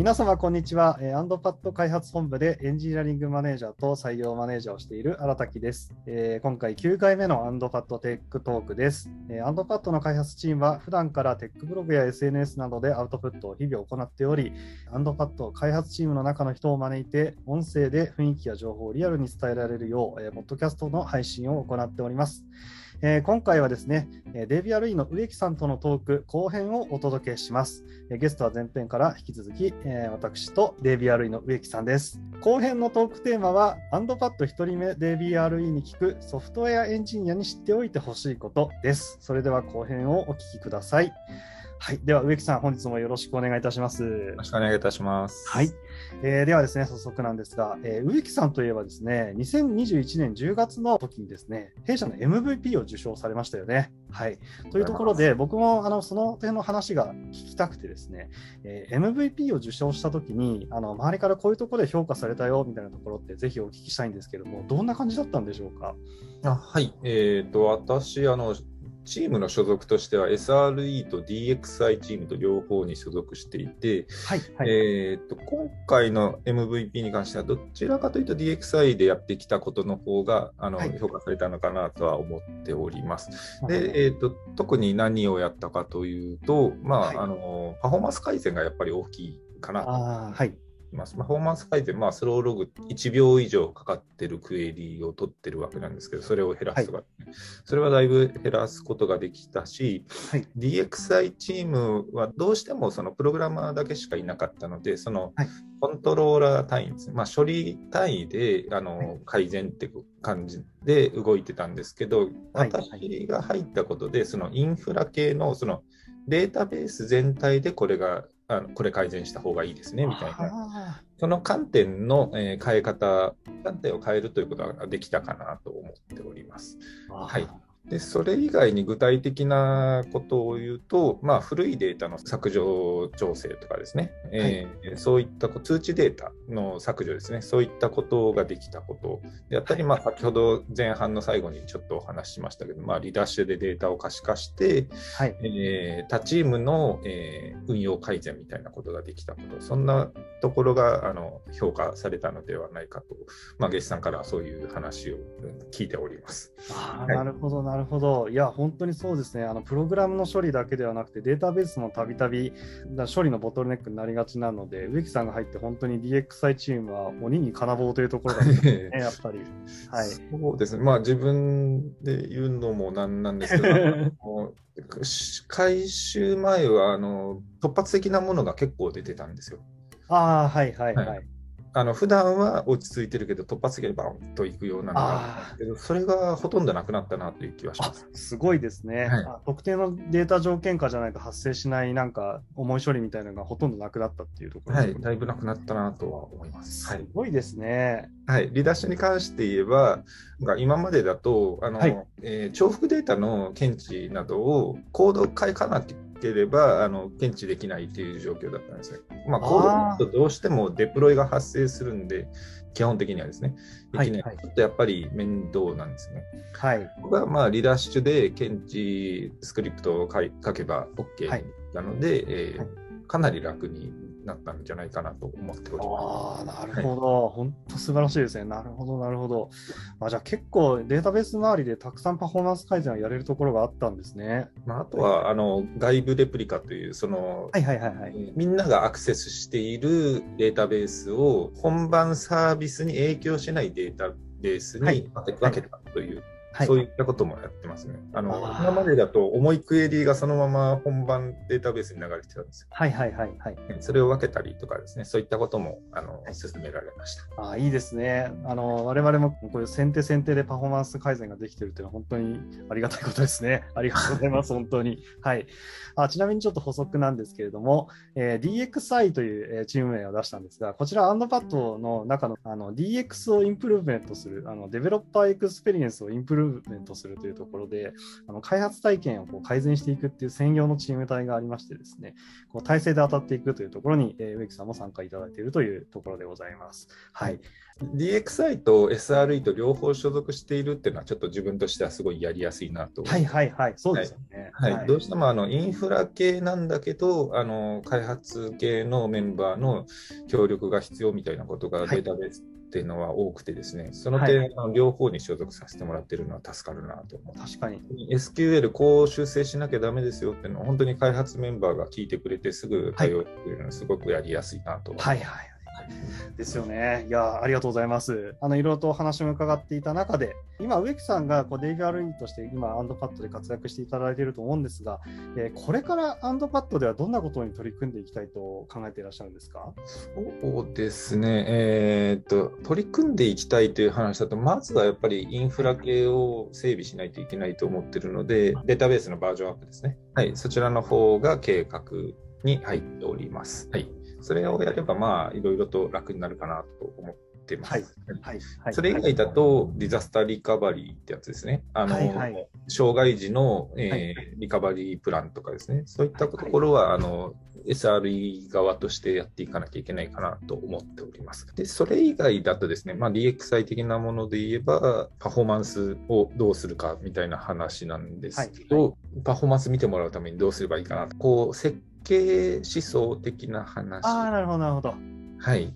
皆様、こんにちは。えーアンドパッド開発本部でエンジニアリングマネージャーと採用マネージャーをしている荒滝です。えー今回9回目のアンドパッドテックトークです。えーアンドパッドの開発チームは普段からテックブログや SNS などでアウトプットを日々行っており、アンドパッド開発チームの中の人を招いて、音声で雰囲気や情報をリアルに伝えられるよう、えーポッドキャストの配信を行っております。えー今回はですね、え DBRE の植木さんとのトーク後編をお届けします。ゲストは前編から引き続き、えー私とデビアルイの植木さんです。後編のトークテーマは、アンドパッド1人目デビアルイに聞くソフトウェアエンジニアに知っておいてほしいことです。それでは後編をお聞きください。はい。では、植木さん、本日もよろしくお願いいたします。よろしくお願いいたします。はい。えーではですね、早速なんですが、えー植木さんといえばですね、2021年10月の時にですね、弊社の MVP を受賞されましたよね。はい。というところで、僕もあのその点の話が聞きたくてですね、えー MVP を受賞した時に、あの周りからこういうところで評価されたよみたいなところって、ぜひお聞きしたいんですけれども、どんな感じだったんでしょうか？あはい。えっ、と、私、あの、チームの所属としては SRE と DXI チームと両方に所属していて、はい。はい。えっ、と、今回の MVP に関しては、どちらかというと DXI でやってきたことの方が、あの、はい評価されたのかなとは思っております。で、えっ、と、特に何をやったかというと、まあ、はいあの、パフォーマンス改善がやっぱり大きいかなとああ、はい。ます。パフォーマンス改善、まあ、スローログ1秒以上かかってるクエリを取ってるわけなんですけど、それを減らすとか、それはだいぶ減らすことができたし、はい。DXI チームはどうしてもそのプログラマーだけしかいなかったので、そのはい。コントローラー単位ですね、まあ、処理単位であの、はい。改善っていう感じで動いてたんですけど、はい。私が入ったことで、そのインフラ系のそのデータベース全体でこれがあのこれ改善した方がいいですねみたいな、な。その観点の、えー変え方、観点を変えるということができたかなと思っております。はいで、それ以外に具体的なことを言うと、まあ、古いデータの削除調整とかですね、えーそういったこ通知データの削除ですね、そういったことができたこと。であったり、まあ、先ほど前半の最後にちょっとお話ししましたけど、まあ、リダッシュでデータを可視化して、はい。えー他チームの、えー運用改善みたいなことができたこと、そんなところがあの評価されたのではないかと、まあ、ゲスさんからはそういう話をうん聞いております。あーはい。なるほど、なるほど。いや、本当にそうですね。あのプログラムの処理だけではなくて、データベースもたびたびだ処理のボトルネックになりがちなので、植木さんが入って、本当に DXI チームは鬼に金棒というところが、ね、やっぱり。はい。そうですね、まあ自分で言うのもなんなんですけど、回収前はあの突発的なものが結構出てたんですよ。ああ、はいはいはい。はあの普段は落ち着いてるけど、突発的にバンといくようなのがけど、それがほとんどなくなったなという気はしあます。すごいですね、はいあ特定のデータ条件下じゃないと発生しない、なんか重い処理みたいなのがほとんどなくなったっていうところはい、だいぶなくなったなとは思います。はいすごいですね。はい、リダッシュに関して言えば、今までだとあの、はいえー重複データの検知などをコードを書かなければあの検知できないという状況だったんですね。まあ、コードだとどうしてもデプロイが発生するんで、基本的にはですね、できない、はいはいちょっとやっぱり面倒なんですね。はい。僕はまあリダッシュで検知スクリプトを書けば OK はいなので、えーはいかなり楽になったんじゃないかなと思っております。ああ、なるほど。本当素晴らしいですね。なるほど、なるほど。まあ、じゃあ結構データベース周りでたくさんパフォーマンス改善をやれるところがあったんですね。まあ、あとはあの外部レプリカというその、はいはいはいはい。みんながアクセスしているデータベースを本番サービスに影響しないデータベースはいに分けたという、はい、そういったこともやってますね。あの今までだと重いクエリがそのまま本番データベースに流れてたんですよ。はいはいはいはい。それを分けたりとかですね、そういったこともあのはい進められました。ああ、いいですね。あの、我々もこういう先手先手でパフォーマンス改善ができてるっていうのは本当にありがたいことですね。ありがとうございます、本当に。はい。あちなみにちょっと補足なんですけれども、えー DXI という、えーチーム名を出したんですが、こちら、アンドパッドの中のあの DX を improvement する、あの developer experience を improvement するというところで、あの開発体験をこう改善していくっていう専用のチーム体がありましてですね、こう体制で当たっていくというところに、えー、植木さんも参加いただいているというところでございます。はい。DXI と SRE と両方所属しているっていうのは、ちょっと自分としてはすごいやりやすいなと。はいはいはい、そうですよね。はい、はい、どうしてもあのインフラ系なんだけど、あの開発系のメンバーの協力が必要みたいなことがデータベースっていうのは多くてですね、その点、はい、両方に所属させてもらってるのは助かるなと思う。確かに。SQL こう修正しなきゃだめですよっていうのは、本当に開発メンバーが聞いてくれて、すぐ対応してくれるのはすごくやりやすいなと思はいはいですよね。いや、ありがとうございます。あの、いろいろとお話も伺っていた中で、今、植木さんがこうデイビー・アルインとして今、アンドパッドで活躍していただいていると思うんですが、えー、これからアンドパッドではどんなことに取り組んでいきたいと考えていらっしゃるんですか？そうですね、えー、っと、取り組んでいきたいという話だと、まずはやっぱりインフラ系を整備しないといけないと思っているので、データベースのバージョンアップですね。はい、そちらの方が計画に入っております。はい。それをやれば、まあ、いろいろと楽になるかなと思ってます。はい。はい。それ以外だと、ディザスターリカバリーってやつですね。あの、はいはい、障害時の、えー、はい、リカバリープランとかですね。そういったところは、あの、SRE 側としてやっていかなきゃいけないかなと思っております。で、それ以外だとですね、まあ、DXI 的なもので言えば、パフォーマンスをどうするかみたいな話なんですけど、はいはい、パフォーマンス見てもらうためにどうすればいいかな。こう、設計思想的な話。ああ、なるほど、なるほど。はい。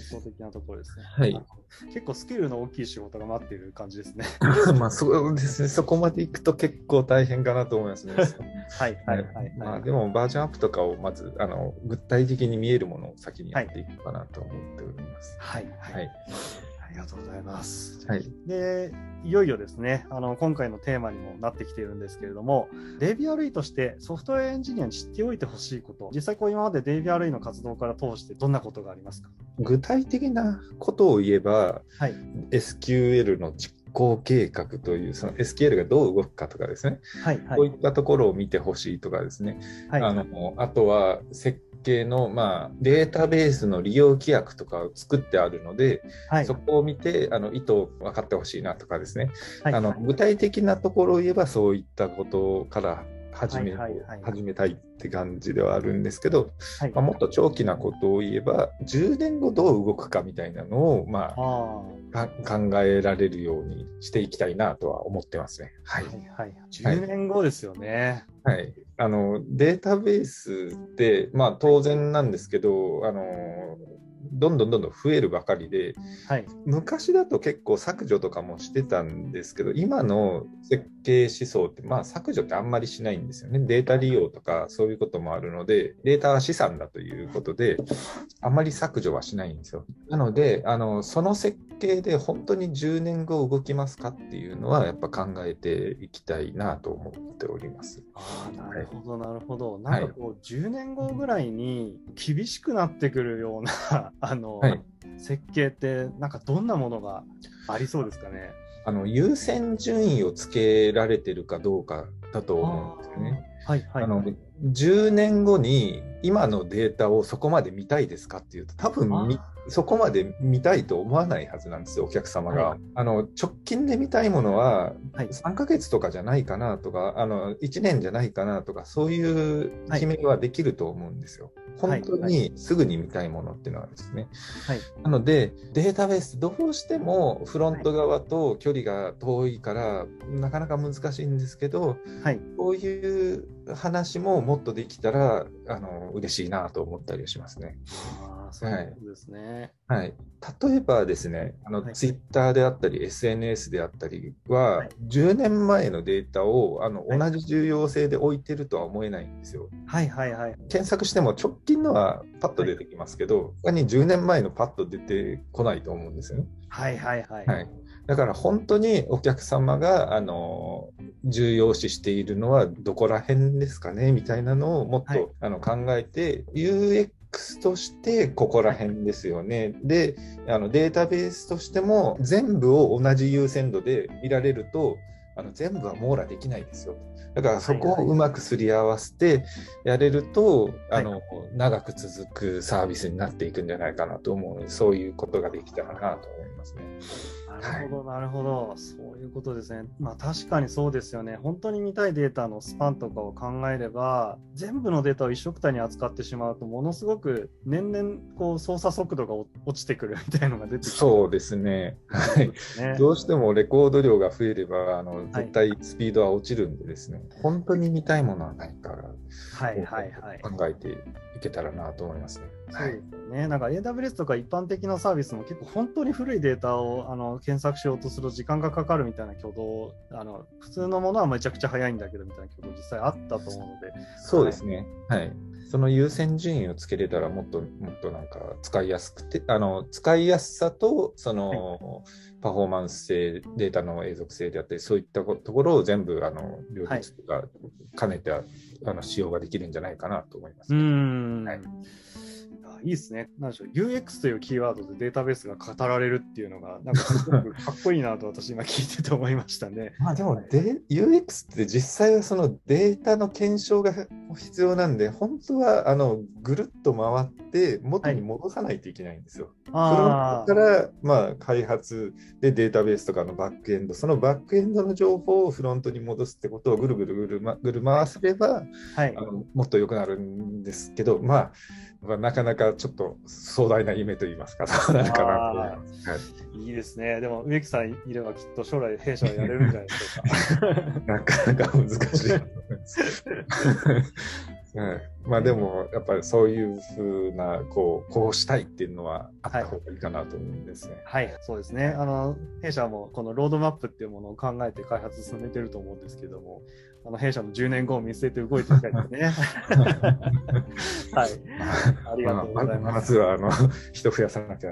想的なところですね。はい。結構スケールの大きい仕事が待っている感じですね。まあそうですね、そこまでいくと結構大変かなと思いますね。はいはいはい、まあ、でもバージョンアップとかをまずあの具体的に見えるものを先にやっていくかなと思っております。はい、はい、はいありがとうございます。はい、でいよいよですねあの今回のテーマにもなってきているんですけれども DBRE としてソフトウェアエンジニアに知っておいてほしいこと。実際こう今まで DBRE の活動から通してどんなことがありますか？具体的なことを言えば、はい、SQL の実行計画というその SQL がどう動くかとかですね、はいはい、こういったところを見てほしいとかですね、はい、あのあとは設系の、まあ、データベースの利用規約とかを作ってあるので、はい、そこを見てあの意図を分かってほしいなとかですね、はい、あの具体的なところを言えばそういったことから始め,、始めたいって感じではあるんですけど、はい、まあ、もっと長期なことを言えば10年後どう動くかみたいなのを、まあ、考えられるようにしていきたいなとは思ってますね。はい、はいはい、10年後ですよね。はい、あのデータベースって、まあ、当然なんですけどあのどんどんどんどん増えるばかりで、はい、昔だと結構削除とかもしてたんですけど今の設計思想って、まあ、削除ってあんまりしないんですよね。データ利用とかそういうこともあるのでデータは資産だということであんまり削除はしないんですよ。なのであのその設計で本当に10年後動きますかっていうのはやっぱ考えていきたいなと思っております。あなるほどなるほど。なんかこう、はい、10年後ぐらいに厳しくなってくるようなあの、はい、設計ってなんかどんなものがありそうですかね？あの優先順位をつけられてるかどうかだと思うんですよね。はいはい、あの10年後に今のデータをそこまで見たいですかっていうと多分そこまで見たいと思わないはずなんですよお客様が、はい、あの直近で見たいものは3ヶ月とかじゃないかなとかあの1年じゃないかなとかそういう決めはできると思うんですよ。本当にすぐに見たいものっていうのはですね。はい、なのでデータベースどうしてもフロント側と距離が遠いからなかなか難しいんですけど、はい、こういう話ももっとできたらあの嬉しいなと思ったりしますね。そうですね。はい。例えばですね、あの、はい、ツイッターであったり、SNS であったりは、はい、10年前のデータをあの、同じ重要性で置いてるとは思えないんですよ。はいはいはい。検索しても直近のはパッと出てきますけど、他に10年前のパッと出てこないと思うんですよね。はいはいはい。はいだから本当にお客様があの重要視しているのはどこら辺ですかねみたいなのをもっと、はい、あの考えて UX としてここら辺ですよね。であのデータベースとしても全部を同じ優先度で見られるとあの全部は網羅できないですよ。だからそこをうまくすり合わせてやれると、はい、あの長く続くサービスになっていくんじゃないかなと思うのでそういうことができたらなと思いますね。なるほど、なるほど。そういうことですね。まあ確かにそうですよね。本当に見たいデータのスパンとかを考えれば、全部のデータを一緒くたに扱ってしまうと、ものすごく年々こう操作速度が落ちてくる みたいなのが出てそうですね。はい。ね、どうしてもレコード量が増えれば、あの絶対スピードは落ちるんでですね、はい、本当に見たいものは何かはいはいはい、考えていけたらなと思いますね。そうですね。なんか AWS とか一般的なサービスも結構本当に古いデータをあの検索しようとすると時間がかかるみたいな挙動、あの普通のものはめちゃくちゃ早いんだけどみたいな挙動実際あったと思うので。そうですね。はい、はいその優先順位をつけれたらもっともっとなんか使いやすくてあの使いやすさとその、はい、パフォーマンス性データの永続性であったりそういったところを全部あの両立が兼ねて、はい、あの使用ができるんじゃないかなと思います、ね。うんはいいいですね。なんでしょう、UX というキーワードでデータベースが語られるっていうのが、なんかすごくかっこいいなと私今聞いてて思いましたね。まあでもで、UX って実際はそのデータの検証が必要なんで、本当はあのぐるっと回って元に戻さないといけないんですよ。はい、それから、まあ、開発でデータベースとかのバックエンド、そのバックエンドの情報をフロントに戻すってことをぐるぐるぐる,、ま、ぐる回せれば、はい、あのもっと良くなるんですけど、まあ、まあ、なかなかちょっと壮大な夢といいますか、そうなるかなと思います。はい、いいですね。でも、植木さんいればきっと将来弊社はやれるんじゃないでしょうか。なかなか難しい。はい、まあでもやっぱりそういうふうなこうこうしたいっていうのはあった方がいいかなと思うんですね。はい、はい、そうですね。あの弊社もこのロードマップっていうものを考えて開発進めてると思うんですけども、あの弊社の10年後を見据えて動いていきたいですね。はい。ありがとうございます。まずはあの人増やさなきゃ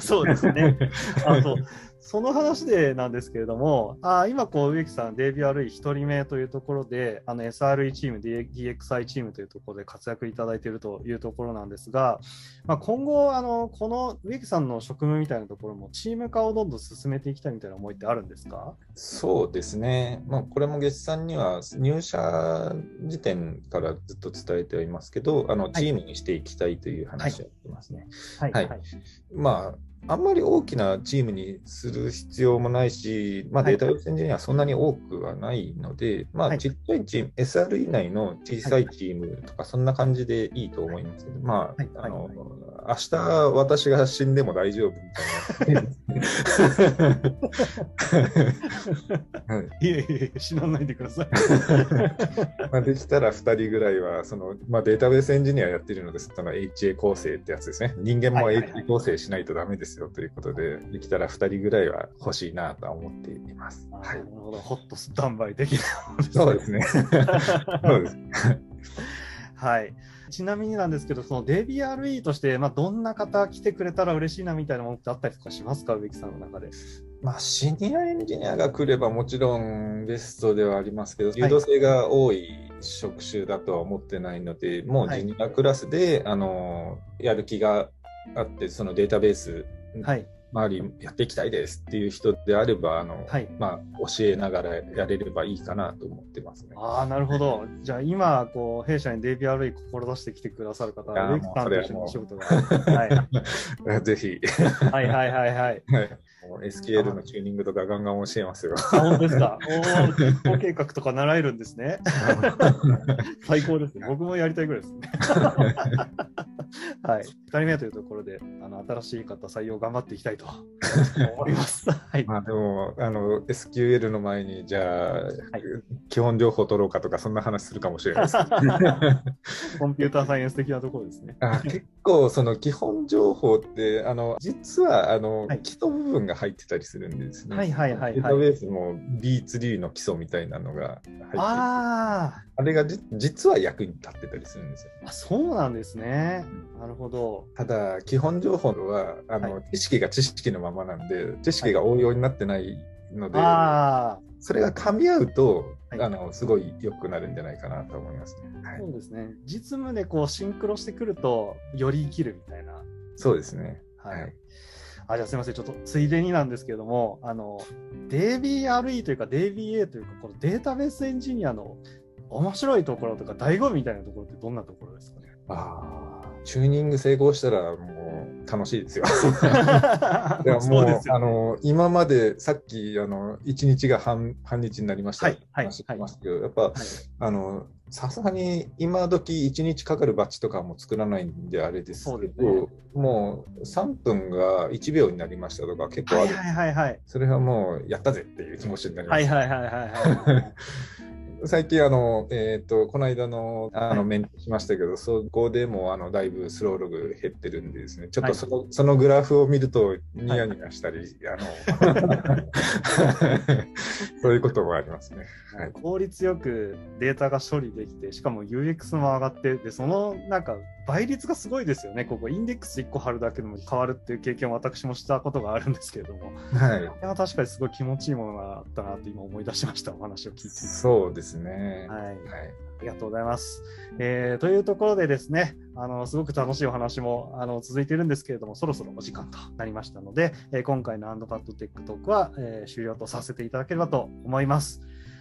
そうですね。あとその話でなんですけれども、あ今こう植木さん DBRE 1人目というところで、あの SRE チーム、DXI チームというところで活躍いただいているというところなんですが、まあ、今後あのこの植木さんの職務みたいなところもチーム化をどんどん進めていきたいみたいな思いってあるんですか？そうですね。まあこれも月さんには入社時点からずっと伝えてはいますけど、あのチームにしていきたいという話をしてますね。はい。はい。はい、まああんまり大きなチームにする必要もないし、まあ、データベースエンジニアはそんなに多くはないので、はい、まあ、ちっちゃいチーム、SR 以内の小さいチームとか、そんな感じでいいと思いますけど、まあ、あの、明日私が死んでも大丈夫みたいな。はい、いえいえ、死なないでください。まあできたら2人ぐらいはその、まあ、データベースエンジニアやってるので、その HA 構成ってやつですね。人間も HA 構成しないとダメですよということで、できたら2人ぐらいは欲しいなとは思っています。はい、なるほど、ホットスタンバイできる、そうですね。そうです。はい。ちなみになんですけど、その DBRE として、まあ、どんな方来てくれたら嬉しいなみたいなものってあったりとかしますか、植木さんの中で。まあ、シニアエンジニアが来ればもちろんベストではありますけど、流動性が多い職種だとは思ってないので、はい、もうジュニアクラスで、あのやる気があって、そのデータベース、はい周りやっていきたいですっていう人であればあの、はい、まあ、教えながらやれればいいかなと思ってますね。あなるほど。じゃあ今こう弊社に DBRE 志してきてくださる方は、レイクさんと一緒に仕事が。はい、ぜひ。はいはいはいはい。はい SQL のチューニングとかガンガン教えますよ。本当ですか？おお、計画とか習えるんですね。最高ですね。僕もやりたいぐらいですね。はい。2人目というところで、あの新しい方採用頑張っていきたいと 思います。はい。まあでも、あの SQL の前に、じゃあ、はい、基本情報取ろうかとか、そんな話するかもしれないです。コンピューターサイエンス的なところですね。あ結構、その基本情報って、あの実はあの、はい、基礎部分が入ってたりするんですね。はいはいはい、はい、データベースも B3 の基礎みたいなのが入ってて、ああれがじ実は役に立ってたりするんですよ。あそうなんですね。なるほど。ただ、基本情報はあの、はい、知識が知識のままなんで、知識が応用になってないので、はい、それが噛み合うと、はい、あのすごい良くなるんじゃないかなと思いますね。はい、そうですね。実務でこうシンクロしてくると、より生きるみたいな。そうですね。はい。あじゃあすみません、ちょっとついでになんですけれども、あの DBRE というか DBA というか、このデータベースエンジニアの面白いところとか、醍醐味みたいなところってどんなところですかね？あチューニング成功したらもう楽しいですよ。いやもう、ね、あの今までさっきあの1日が半半日になりました、はい、話してますけど、はい、やっぱ、はい、あのさすがに今時1日かかるバッジとかも作らないんであれですけど、ね、もう3分が1秒になりましたとか結構ある、はいはいはいはい、それはもうやったぜっていう気持ちになります。はいはいはいはい、はい 最近あの、えっ、ー、と、この間の、あの、メンテしましたけど、そこでも、あの、だいぶスローログ減ってるんでですね、ちょっとそのはい、そのグラフを見ると、ニヤニヤしたり、はい、あの、そういうこともありますね。はい、効率よくデータが処理できて、しかも UX も上がって、で、その、なんか、倍率がすごいですよね。ここ、インデックス1個貼るだけでも変わるっていう経験を私もしたことがあるんですけれども、はい。いや確かにすごい気持ちいいものがあったなって今思い出しました、お話を聞いて。そうですね。はい。はい、ありがとうございます。えー、というところでですね、あのすごく楽しいお話もあの続いているんですけれども、そろそろお時間となりましたので、えー、今回のアンドパッドテックトークは、えー、終了とさせていただければと思います。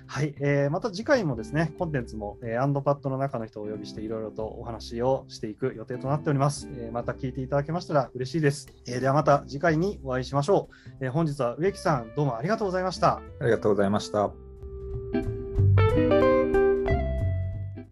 はい、えー、また次回もですね、コンテンツも、えー、アンドパッドの中の人をお呼びしていろいろとお話をしていく予定となっております。えー、また聞いていただけましたら嬉しいです。えー、ではまた次回にお会いしましょう。えー、本日は植木さん、どうもありがとうございました。ありがとうございました。thank you